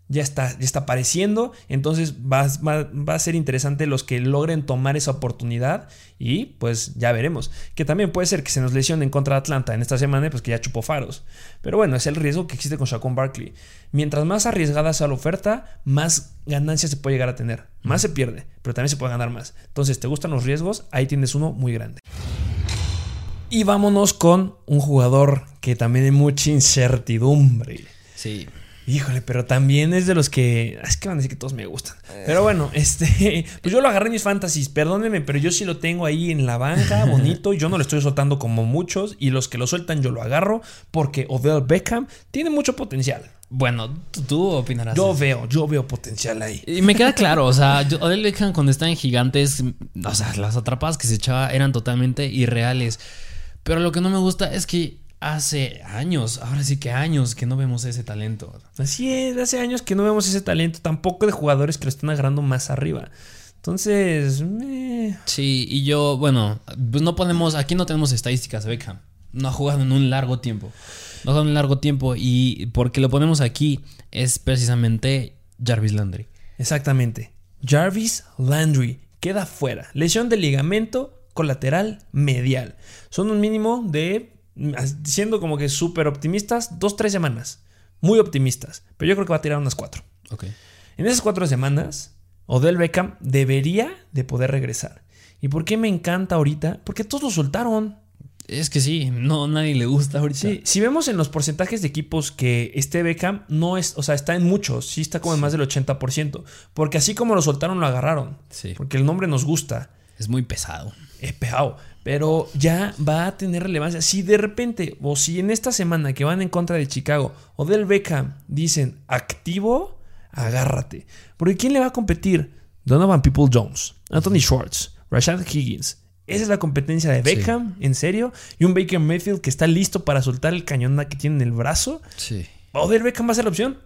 ya está, ya está apareciendo. Entonces va, va, a ser interesante los que logren tomar esa oportunidad. Y pues ya veremos. Que también puede ser que se nos lesionen contra Atlanta en esta semana, pues que ya chupó faros. Pero bueno, es el riesgo que existe con Shaquon Barkley. Mientras más arriesgada sea la oferta, más ganancias se puede llegar a tener. Más se pierde, pero también se puede ganar más. Entonces, ¿te gustan los riesgos? Ahí tienes uno muy grande. Y vámonos con un jugador que también hay mucha incertidumbre. Sí. Híjole, pero también es de los que. Es que van a decir que todos me gustan. Pero bueno, este. [laughs] Pues yo lo agarré en mis fantasies. Perdónenme, pero yo sí lo tengo ahí en la banca, [laughs] bonito. Yo no lo estoy soltando como muchos. Y los que lo sueltan, yo lo agarro. Porque Odell Beckham tiene mucho potencial. Bueno, tú opinarás. Yo veo, yo veo potencial ahí. Y me queda claro, o sea, [laughs] Odell Beckham cuando está en gigantes, o sea, las atrapadas que se echaba eran totalmente irreales. Pero lo que no me gusta es que hace años, ahora sí que años que no vemos ese talento. Así es, hace años que no vemos ese talento, tampoco de jugadores que lo están agarrando más arriba. Entonces, sí, y yo, bueno, pues no podemos, aquí no tenemos estadísticas de Beckham. No ha jugado en un largo tiempo. No ha jugado en un largo tiempo y porque lo ponemos aquí es precisamente Jarvis Landry. Exactamente. Jarvis Landry queda fuera. Lesión de ligamento colateral medial. Son un mínimo de siendo como que súper optimistas, dos, tres semanas. Muy optimistas. Pero yo creo que va a tirar unas cuatro. En esas cuatro semanas, Odell Beckham debería de poder regresar. ¿Y por qué me encanta ahorita? Porque todos lo soltaron. Es que sí, no nadie le gusta ahorita. Sí, si vemos en los porcentajes de equipos que este Beckham no es, o sea, está en muchos, sí está como en más del 80%, porque así como lo soltaron lo agarraron. Sí. Porque el nombre nos gusta. Es muy pesado. Es pesado pero ya va a tener relevancia. Si de repente, o si en esta semana que van en contra de Chicago o del Beckham dicen activo, agárrate. Porque ¿quién le va a competir? Donovan People Jones, Anthony Schwartz, Rashad Higgins. Esa es la competencia de Beckham, en serio. Y un Baker Mayfield que está listo para soltar el cañón que tiene en el brazo. Sí. ¿Odell Beckham va a ser la opción?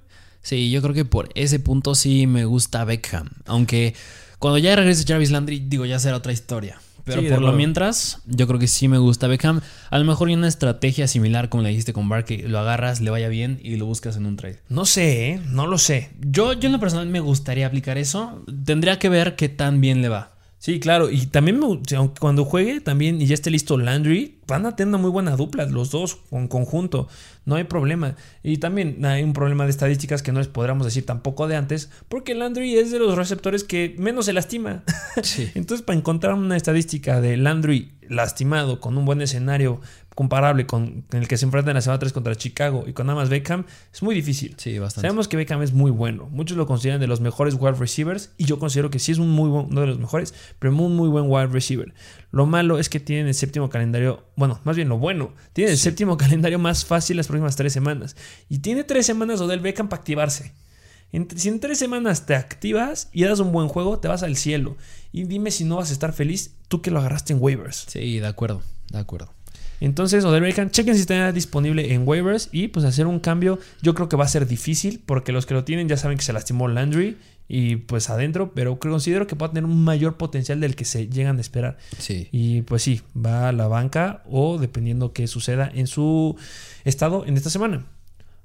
Sí, yo creo que por ese punto sí me gusta Beckham. Aunque cuando ya regrese Jarvis Landry, digo, ya será otra historia. Pero por lo mientras, yo creo que sí me gusta Beckham. A lo mejor hay una estrategia similar como la dijiste con Barkley. Lo agarras, le vaya bien y lo buscas en un trade. No sé, ¿eh? no lo sé. Yo, yo en lo personal me gustaría aplicar eso. Tendría que ver qué tan bien le va. Sí, claro. Y también aunque cuando juegue también y ya esté listo Landry, van a tener una muy buena dupla, los dos en conjunto. No hay problema. Y también hay un problema de estadísticas que no les podríamos decir tampoco de antes, porque Landry es de los receptores que menos se lastima. [laughs] Entonces, para encontrar una estadística de Landry lastimado con un buen escenario comparable con, el que se enfrenta en la semana 3 contra Chicago y con nada más Beckham, es muy difícil. Sí, bastante. Sabemos que Beckham es muy bueno. Muchos lo consideran de los mejores wide receivers y yo considero que sí es un muy buen, uno de los mejores, pero muy, muy buen wide receiver. Lo malo es que tienen el séptimo calendario, bueno, más bien lo bueno, tienen el séptimo calendario más fácil las próximas tres semanas. Y tiene tres semanas Odell Beckham para activarse. si en tres semanas te activas y das un buen juego, te vas al cielo. Y dime si no vas a estar feliz tú que lo agarraste en waivers. Sí, de acuerdo, de acuerdo. Entonces, Odell Beckham, chequen si está disponible en waivers y pues hacer un cambio yo creo que va a ser difícil porque los que lo tienen ya saben que se lastimó Landry y pues adentro, pero considero que puede tener un mayor potencial del que se llegan a esperar. Sí. Y pues sí, va a la banca o dependiendo qué suceda en su estado en esta semana.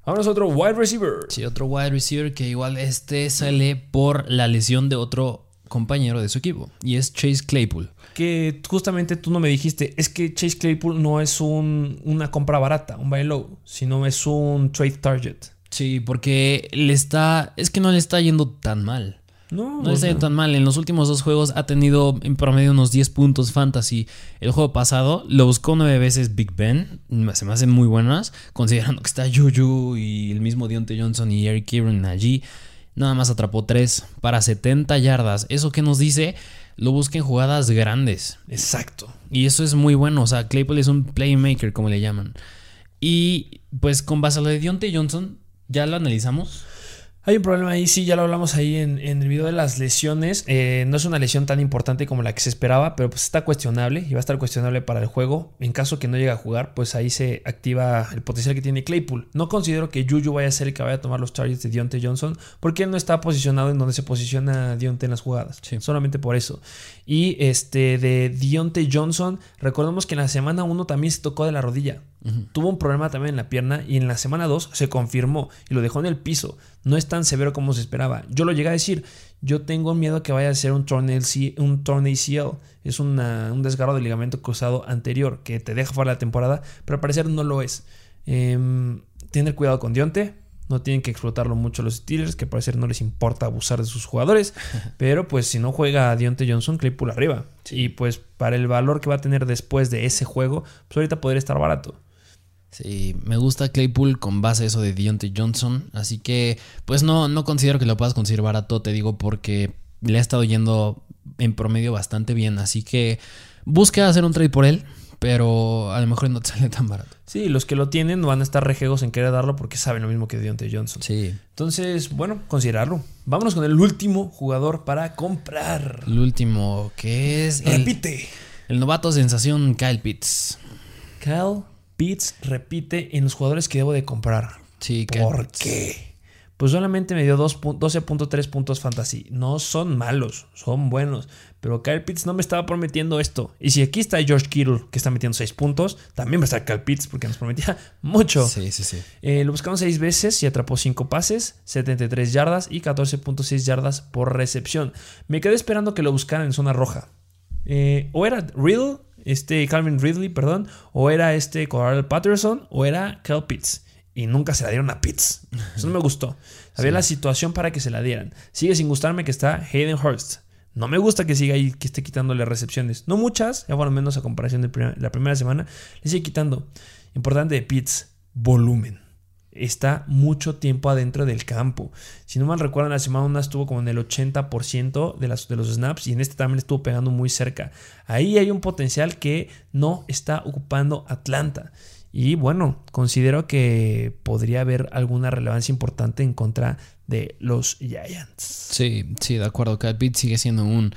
Ahora es otro wide receiver. Sí, otro wide receiver que igual este sale por la lesión de otro compañero de su equipo y es Chase Claypool. Que justamente tú no me dijiste, es que Chase Claypool no es un, una compra barata, un buy low, sino es un trade target. Sí, porque le está, es que no le está yendo tan mal. No, No le está yendo tan mal. En los últimos dos juegos ha tenido en promedio unos 10 puntos fantasy. El juego pasado lo buscó nueve veces Big Ben. Se me hacen muy buenas. Considerando que está Juju y el mismo Deontay Johnson y Eric Kieran allí. Nada más atrapó 3 para 70 yardas. ¿Eso que nos dice? Lo busca en jugadas grandes. Exacto. Y eso es muy bueno. O sea, Claypool es un playmaker, como le llaman. Y pues con base a lo de Deontay Johnson, ya lo analizamos. Hay un problema ahí, sí, ya lo hablamos ahí en, en el video de las lesiones. Eh, no es una lesión tan importante como la que se esperaba, pero pues está cuestionable y va a estar cuestionable para el juego. En caso que no llegue a jugar, pues ahí se activa el potencial que tiene Claypool. No considero que Juju vaya a ser el que vaya a tomar los targets de Deontay Johnson, porque él no está posicionado en donde se posiciona Deontay en las jugadas. Sí. Solamente por eso. Y este de Deontay Johnson, recordemos que en la semana 1 también se tocó de la rodilla. Tuvo un problema también en la pierna y en la semana 2 se confirmó y lo dejó en el piso. No es tan severo como se esperaba. Yo lo llegué a decir, yo tengo miedo que vaya a ser un torn ACL. Un torn ACL. Es una- un desgarro del ligamento cruzado anterior que te deja fuera de la temporada, pero al parecer no lo es. Em, tener cuidado con Dionte. No tienen que explotarlo mucho los Steelers, que al parecer no les importa abusar de sus jugadores. [laughs] Pero pues si no juega Dionte Johnson, Claypool arriba. Y pues para el valor que va a tener después de ese juego, pues ahorita podría estar barato. Sí, me gusta Claypool con base a eso de Deontay Johnson. Así que, pues no, no considero que lo puedas conseguir barato, te digo, porque le ha estado yendo en promedio bastante bien. Así que busca hacer un trade por él, pero a lo mejor no te [laughs] sale tan barato. Sí, los que lo tienen van a estar rejegos en querer darlo porque saben lo mismo que Deontay Johnson. Sí. Entonces, bueno, considerarlo. Vámonos con el último jugador para comprar. El último, que es el, Repite. el novato sensación Kyle Pitts. Kyle Pitts repite en los jugadores que debo de comprar. Sí, ¿Por qué? Pues solamente me dio dos pu- 12.3 puntos fantasy. No son malos, son buenos. Pero Kyle Pitts no me estaba prometiendo esto. Y si aquí está George Kittle, que está metiendo 6 puntos, también va a estar Kyle Pitts porque nos prometía [laughs] mucho. Sí, sí, sí. Eh, lo buscaron 6 veces y atrapó 5 pases, 73 yardas y 14.6 yardas por recepción. Me quedé esperando que lo buscaran en zona roja. Eh, o era Riddle, este Calvin Ridley, perdón, o era este Cordell Patterson, o era Kel Pitts. Y nunca se la dieron a Pitts. Eso no me gustó. Había Sí. la situación para que se la dieran. Sigue sin gustarme que está Hayden Hurst. No me gusta que siga ahí, que esté quitándole recepciones. No muchas, ya por lo menos a comparación de la primera semana, le sigue quitando. Importante de Pitts, volumen. Está mucho tiempo adentro del campo. Si no mal recuerdo, en la semana 1 estuvo como en el 80% de, las, de los snaps y en este también estuvo pegando muy cerca. Ahí hay un potencial que no está ocupando Atlanta. Y bueno, considero que podría haber alguna relevancia importante en contra de los Giants. Sí, sí, de acuerdo. Kyle Pitts sigue siendo un,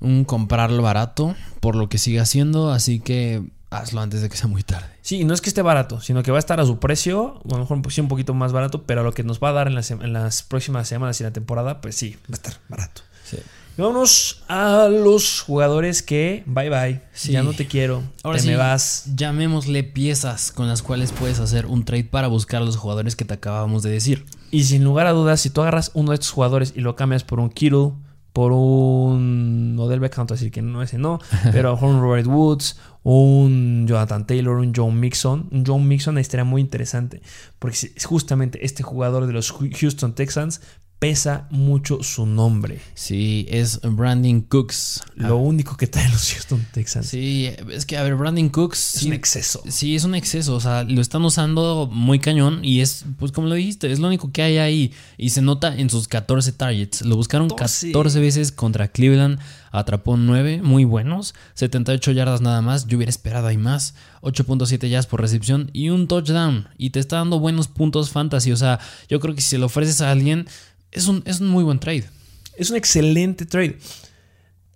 un comprarlo barato por lo que sigue haciendo, así que hazlo antes de que sea muy tarde. Sí, no es que esté barato, sino que va a estar a su precio, o a lo mejor pues, sí un poquito más barato, pero lo que nos va a dar en las, en las próximas semanas y la temporada, pues sí, va a estar barato. Sí. Y vámonos a los jugadores que, bye bye, Sí. ya no te quiero, Ahora te sí, me vas. llamémosle piezas con las cuales puedes hacer un trade para buscar a los jugadores que te acabamos de decir. Y sin lugar a dudas, si tú agarras uno de estos jugadores y lo cambias por un Kittle, por un Odell Beckham, decir que no, ese no, [laughs] pero a lo mejor un Robert Woods, un Jonathan Taylor, un John Mixon. Un John Mixon estaría muy interesante, porque justamente este jugador de los Houston Texans pesa mucho su nombre. Sí, es Brandon Cooks. Lo único que traen los Houston Texans Sí, es que, a ver, Brandon Cooks. es sí, un exceso. Sí, es un exceso, o sea, lo están usando muy cañón y es, pues como lo dijiste, es lo único que hay ahí y se nota en sus 14 targets. Lo buscaron 12. 14 veces contra Cleveland, atrapó 9, muy buenos, 78 yardas nada más, yo hubiera esperado ahí más, 8.7 yardas por recepción y un touchdown y te está dando buenos puntos fantasy, o sea, yo creo que si se lo ofreces a alguien, es un, es un muy buen trade. Es un excelente trade.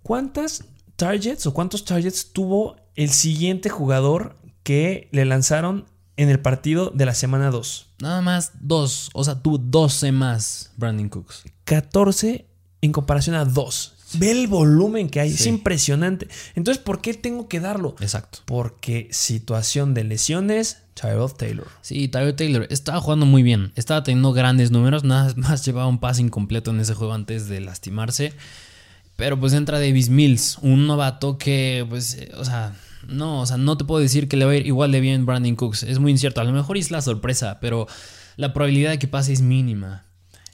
¿Cuántas targets o cuántos targets tuvo el siguiente jugador que le lanzaron en el partido de la semana 2? Nada más dos, o sea, tuvo 12 más Brandon Cooks. 14 en comparación a dos. Ve el volumen que hay, es impresionante. Entonces, ¿por qué tengo que darlo? Exacto. Porque situación de lesiones, Tyrod Taylor. Sí, Tyrod Taylor estaba jugando muy bien, estaba teniendo grandes números, nada [laughs] más llevaba un pase incompleto en ese juego antes de lastimarse. Pero pues entra Davis Mills, un novato que, pues, eh, o sea, no, o sea, no te puedo decir que le va a ir igual de bien Brandon Cooks. Es muy incierto. A lo mejor es la sorpresa, pero la probabilidad de que pase es mínima.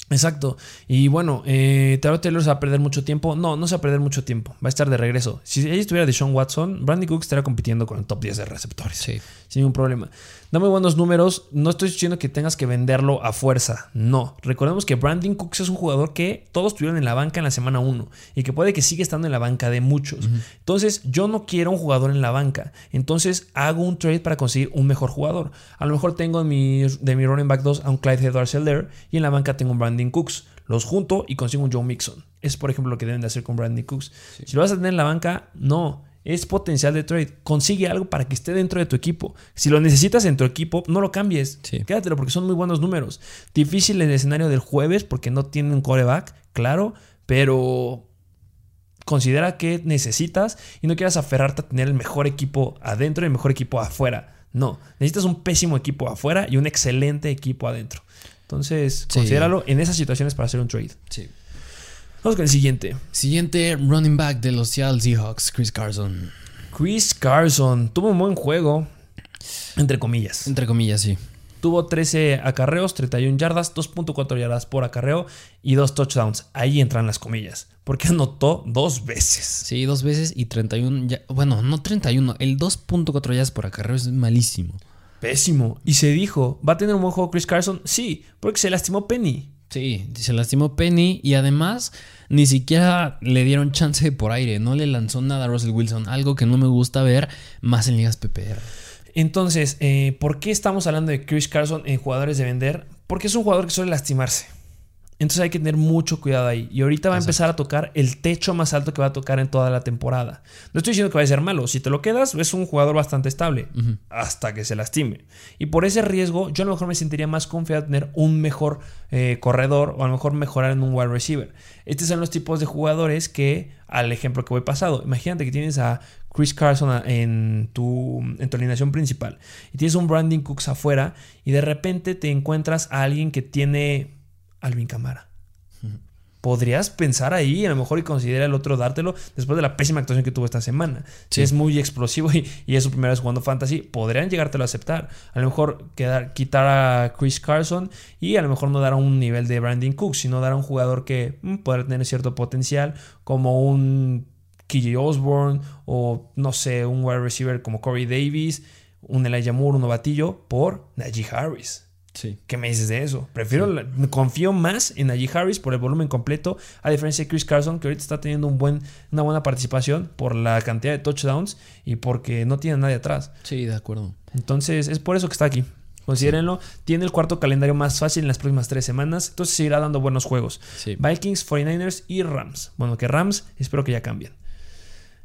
Exacto. Y bueno, eh, Taylor se va a perder mucho tiempo. No, no se va a perder mucho tiempo. Va a estar de regreso. Si ella estuviera de Sean Watson, Brandon Cooks estaría compitiendo con el top 10 de receptores. Sí. Sin ningún problema. Da muy buenos números. No estoy diciendo que tengas que venderlo a fuerza. No. Recordemos que Brandon Cooks es un jugador que todos tuvieron en la banca en la semana 1 y que puede que siga estando en la banca de muchos. Entonces, yo no quiero un jugador en la banca. Entonces, hago un trade para conseguir un mejor jugador. A lo mejor tengo mi, de mi running back 2 a un Clyde Edwards Seller y en la banca tengo un Brandon Cooks. Los junto y consigo un Joe Mixon. Es, por ejemplo, lo que deben de hacer con Brandon Cooks. Si lo vas a tener en la banca, no es potencial de trade. Consigue algo para que esté dentro de tu equipo. Si lo necesitas en tu equipo, no lo cambies. Quédatelo porque son muy buenos números. Difícil el escenario del jueves porque no tienen un coreback, claro, pero considera que necesitas y no quieras aferrarte a tener el mejor equipo adentro y el mejor equipo afuera. No, necesitas un pésimo equipo afuera y un excelente equipo adentro. Entonces, considéralo en esas situaciones para hacer un trade. Sí. Vamos con el siguiente. Siguiente running back de los Seattle Seahawks, Chris Carson. Chris Carson tuvo un buen juego, entre comillas. Entre comillas, sí. Tuvo 13 acarreos, 31 yardas, 2.4 yardas por acarreo y dos touchdowns. Ahí entran las comillas. Porque anotó dos veces. Sí, dos veces y 31. bueno, no 31. El 2.4 yardas por acarreo es malísimo. Pésimo. Y se dijo, ¿va a tener un buen juego Chris Carson? Sí, porque se lastimó Penny. Sí, se lastimó Penny y además ni siquiera le dieron chance por aire, no le lanzó nada a Russell Wilson, algo que no me gusta ver más en ligas PPR. Entonces, eh, ¿por qué estamos hablando de Chris Carson en jugadores de vender? Porque es un jugador que suele lastimarse. Entonces hay que tener mucho cuidado ahí. Y ahorita va a empezar a tocar el techo más alto que va a tocar en toda la temporada. No estoy diciendo que vaya a ser malo. Si te lo quedas, es un jugador bastante estable. Hasta que se lastime. Y por ese riesgo, yo a lo mejor me sentiría más confiado en tener un mejor eh, corredor o a lo mejor mejorar en un wide receiver. Estos son los tipos de jugadores que, al ejemplo que voy pasado, imagínate que tienes a Chris Carson en tu, en tu alineación principal y tienes un Brandon Cooks afuera y de repente te encuentras a alguien que tiene Alvin Camara. Podrías pensar ahí, a lo mejor y considera el otro dártelo después de la pésima actuación que tuvo esta semana. Si es muy explosivo y, es su primera vez jugando fantasy, podrían llegártelo a aceptar. A lo mejor quedar, quitar a Chris Carson y a lo mejor no dar a un nivel de Brandon Cook, sino dar a un jugador que mm, podrá tener cierto potencial, como un KJ Osborne o no sé, un wide receiver como Corey Davis, un Elijah Moore, un novatillo, por Najee Harris. ¿Qué me dices de eso? Prefiero, confío más en Najee Harris por el volumen completo, a diferencia de Chris Carson, que ahorita está teniendo un buen, una buena participación por la cantidad de touchdowns y porque no tiene nadie atrás. Sí, de acuerdo. Entonces, es por eso que está aquí. Considérenlo. Tiene el cuarto calendario más fácil en las próximas tres semanas. Entonces seguirá dando buenos juegos. Vikings, 49ers y Rams. Bueno, que Rams espero que ya cambien.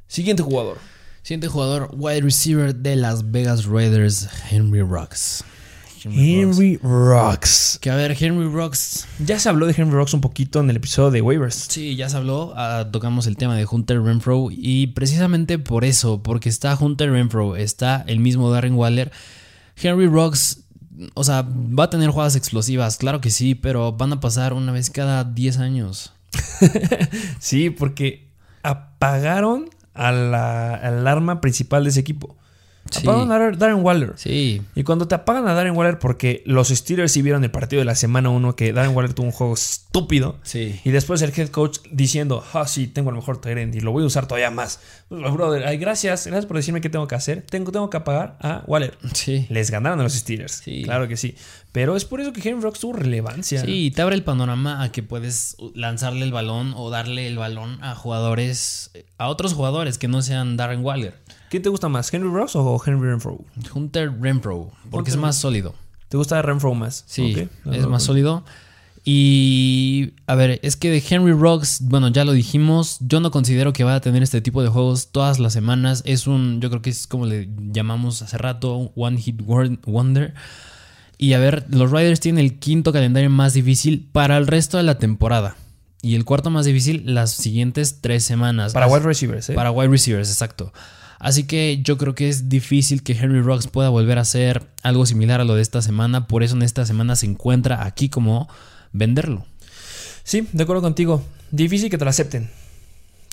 Siguiente jugador. Siguiente jugador, wide receiver de Las Vegas Raiders, Henry Rocks. Henry, Rocks. Que a ver, Henry Rocks. Ya se habló de Henry Rocks un poquito en el episodio de Waivers. Sí, ya se habló. Ah, tocamos el tema de Hunter Renfro. Y precisamente por eso, porque está Hunter Renfro, está el mismo Darren Waller. Henry Rocks, o sea, va a tener jugadas explosivas, claro que sí, pero van a pasar una vez cada 10 años. [laughs] sí, porque apagaron a la alarma principal de ese equipo. Apagan a Darren Waller. Sí. Y cuando te apagan a Darren Waller, porque los Steelers sí vieron el partido de la semana 1 que Darren Waller tuvo un juego estúpido. Sí. Y después el head coach diciendo, ah, sí, tengo el mejor Tyrant y lo voy a usar todavía más. Pues, brother, ay, gracias, gracias por decirme qué tengo que hacer. Tengo, tengo que apagar a Waller. Sí. Les ganaron a los Steelers. Sí. Claro que sí. Pero es por eso que Henry Rocks tuvo relevancia. Sí, te abre el panorama a que puedes lanzarle el balón o darle el balón a jugadores, a otros jugadores que no sean Darren Waller. ¿Quién te gusta más, Henry Ross o Henry Renfro? Hunter Renfro, porque es más sólido. ¿Te gusta Renfro más? Sí, es más sólido. Y a ver, es que de Henry Rocks, bueno, ya lo dijimos, yo no considero que vaya a tener este tipo de juegos todas las semanas. Es un, yo creo que es como le llamamos hace rato, One Hit Wonder. Y a ver, los Riders tienen el quinto calendario más difícil para el resto de la temporada. Y el cuarto más difícil las siguientes tres semanas. Para wide receivers, ¿eh? Para wide receivers, exacto. Así que yo creo que es difícil que Henry Rocks pueda volver a hacer algo similar a lo de esta semana. Por eso en esta semana se encuentra aquí como venderlo. Sí, de acuerdo contigo. Difícil que te lo acepten.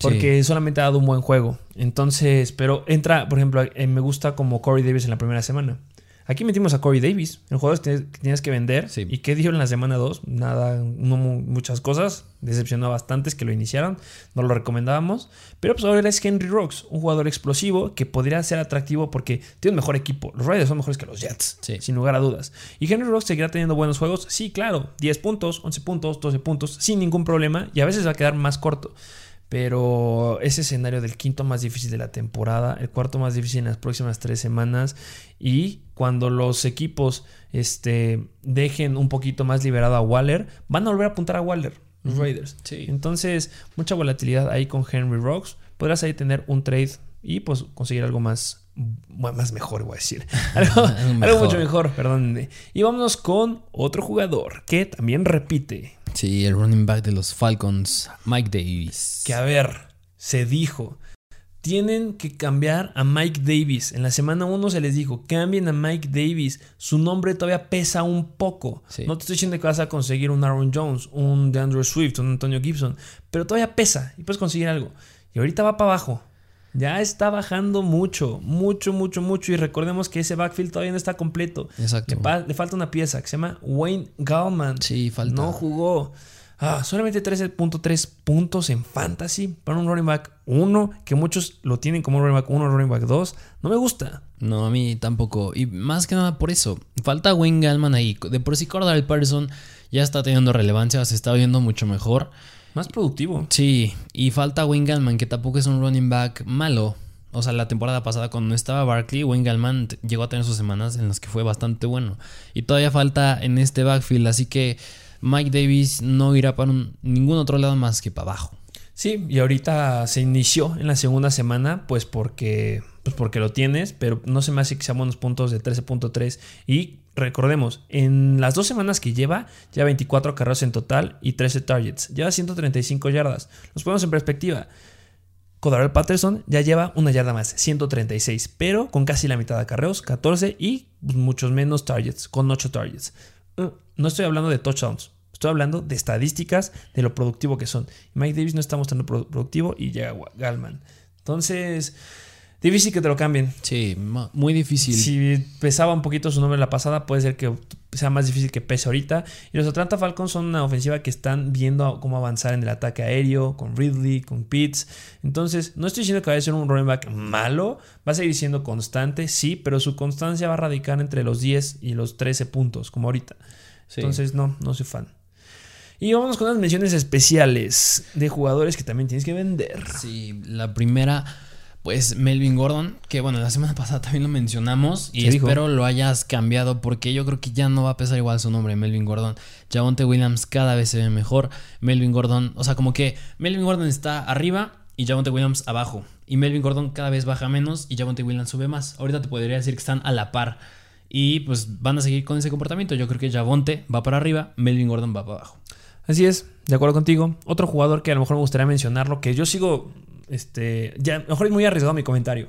Porque solamente ha dado un buen juego. Entonces, pero entra, por ejemplo, me gusta como Corey Davis en la primera semana. Aquí metimos a Corey Davis, el jugador que tienes que vender. ¿Y qué dio en la semana 2? Nada, no muchas cosas. Decepcionó a bastantes que lo iniciaron. No lo recomendábamos. Pero pues ahora es Henry Rocks, un jugador explosivo que podría ser atractivo porque tiene un mejor equipo. Los Raiders son mejores que los Jets, sin lugar a dudas. ¿Y Henry Rocks seguirá teniendo buenos juegos? Sí, claro. 10 puntos, 11 puntos, 12 puntos, sin ningún problema. Y a veces va a quedar más corto. Pero ese escenario del quinto más difícil de la temporada, el cuarto más difícil en las próximas tres semanas. Y cuando los equipos este, dejen un poquito más liberado a Waller, van a volver a apuntar a Waller, los Raiders. Entonces, mucha volatilidad ahí con Henry Rocks. Podrás ahí tener un trade y pues conseguir algo más, más mejor, voy a decir. [laughs] Algo, algo mucho mejor, perdón. Y vámonos con otro jugador que también repite. Sí, el running back de los Falcons, Mike Davis. Que a ver, se dijo, tienen que cambiar a Mike Davis. En la semana 1 se les dijo, cambien a Mike Davis. Su nombre todavía pesa un poco. No te estoy diciendo que vas a conseguir un Aaron Jones, un DeAndre Swift, un Antonio Gibson, pero todavía pesa y puedes conseguir algo. Y ahorita va para abajo. Ya está bajando mucho, mucho, mucho, mucho. Y recordemos que ese backfield todavía no está completo. Exacto. Le, falta una pieza que se llama Wayne Gallman. Sí, falta. No jugó. Ah, solamente 13.3 puntos en fantasy para un running back 1, que muchos lo tienen como running back 1, running back 2. No me gusta. No, a mí tampoco. Y más que nada por eso. Falta Wayne Gallman ahí. De por sí Cordell Patterson ya está teniendo relevancia, se está viendo mucho mejor. Más productivo. Sí, y falta Wayne que tampoco es un running back malo. O sea, la temporada pasada cuando no estaba Barkley, Wayne llegó a tener sus semanas en las que fue bastante bueno. Y todavía falta en este backfield, así que Mike Davis no irá para ningún otro lado más que para abajo. Sí, y ahorita se inició en la segunda semana, pues porque, pues porque lo tienes, pero no se me hace que sean buenos puntos de 13.3 y recordemos, en las dos semanas que lleva, ya 24 carreras en total y 13 targets. Lleva 135 yardas. Los ponemos en perspectiva. Codarel Patterson ya lleva una yarda más, 136, pero con casi la mitad de carreos, 14 y muchos menos targets, con 8 targets. Uh, no estoy hablando de touchdowns, estoy hablando de estadísticas de lo productivo que son. Mike Davis no está mostrando productivo y llega Galman. Entonces, Difícil que te lo cambien. Sí, muy difícil. Si pesaba un poquito su nombre la pasada, puede ser que sea más difícil que pese ahorita. Y los Atlanta Falcons son una ofensiva que están viendo cómo avanzar en el ataque aéreo, con Ridley, con Pitts. Entonces, no estoy diciendo que vaya a ser un running back malo, va a seguir siendo constante, sí, pero su constancia va a radicar entre los 10 y los 13 puntos, como ahorita. Entonces, no, no soy fan. Y vamos con las menciones especiales de jugadores que también tienes que vender. Sí, la primera pues Melvin Gordon, que bueno, la semana [laughs] pasada también lo mencionamos y espero lo hayas cambiado porque yo creo que ya no va a pesar igual su nombre, Melvin Gordon. Javonte Williams cada vez se ve mejor. Melvin Gordon, o sea, como que Melvin Gordon está arriba y Javonte Williams abajo. Y Melvin Gordon cada vez baja menos y Javonte Williams sube más. Ahorita te podría decir que están a la par. Y pues van a seguir con ese comportamiento. Yo creo que Javonte va para arriba, Melvin Gordon va para abajo. Así es, de acuerdo contigo. Otro jugador que a lo mejor me gustaría mencionarlo, que yo sigo este, ya, mejor es muy arriesgado mi comentario.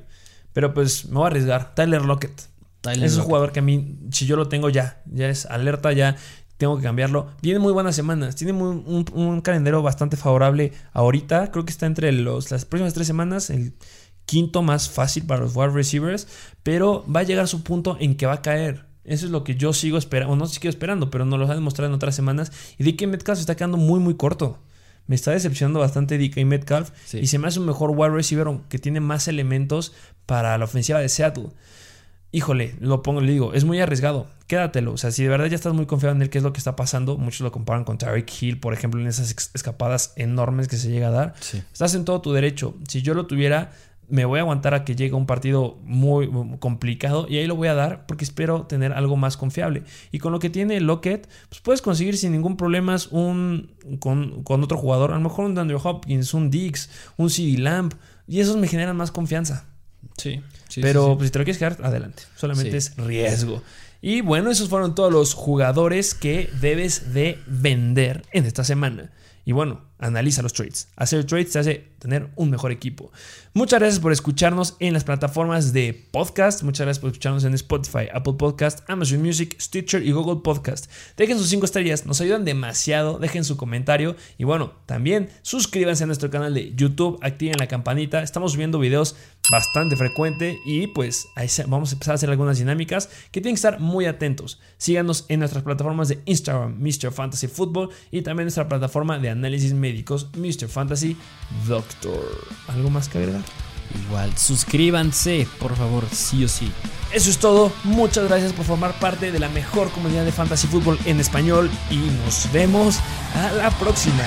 Pero pues me voy a arriesgar. Tyler Lockett. es un jugador que a mí, si yo lo tengo ya, ya es alerta, ya tengo que cambiarlo. Tiene muy buenas semanas. Tiene un, calendario bastante favorable ahorita. Creo que está entre los, las próximas tres semanas. El quinto más fácil para los wide receivers. Pero va a llegar su punto en que va a caer. Eso es lo que yo sigo esperando. O no sigo esperando, pero nos lo ha demostrado en otras semanas. Y de que Metcalf se está quedando muy, muy corto me está decepcionando bastante DK Metcalf y se me hace un mejor wide receiver que tiene más elementos para la ofensiva de Seattle. Híjole, lo pongo, le digo, es muy arriesgado. Quédatelo. O sea, si de verdad ya estás muy confiado en él, qué es lo que está pasando, muchos lo comparan con Tyreek Hill, por ejemplo, en esas escapadas enormes que se llega a dar. Estás en todo tu derecho. Si yo lo tuviera, me voy a aguantar a que llegue un partido muy complicado y ahí lo voy a dar porque espero tener algo más confiable. Y con lo que tiene Lockett, pues puedes conseguir sin ningún problema un con, otro jugador, a lo mejor un Andrew Hopkins, un Dix, un CD Lamp, y esos me generan más confianza. Sí, sí Pero pues, si te lo quieres quedar, adelante. Solamente es riesgo. Y bueno, esos fueron todos los jugadores que debes de vender en esta semana. Y bueno, analiza los trades. Hacer trades te hace tener un mejor equipo. Muchas gracias por escucharnos en las plataformas de podcast. Muchas gracias por escucharnos en Spotify, Apple Podcast, Amazon Music, Stitcher y Google Podcast. Dejen sus 5 estrellas, nos ayudan demasiado. Dejen su comentario. Y bueno, también suscríbanse a nuestro canal de YouTube, activen la campanita. Estamos subiendo videos bastante frecuente y pues vamos a empezar a hacer algunas dinámicas que tienen que estar muy atentos. Síganos en nuestras plataformas de Instagram, Mr. Fantasy Football y también nuestra plataforma de análisis médicos, Mr. Fantasy Doctor. ¿Algo más que agregar? Igual, suscríbanse, por favor, sí o sí. Eso es todo. Muchas gracias por formar parte de la mejor comunidad de fantasy fútbol en español y nos vemos a la próxima.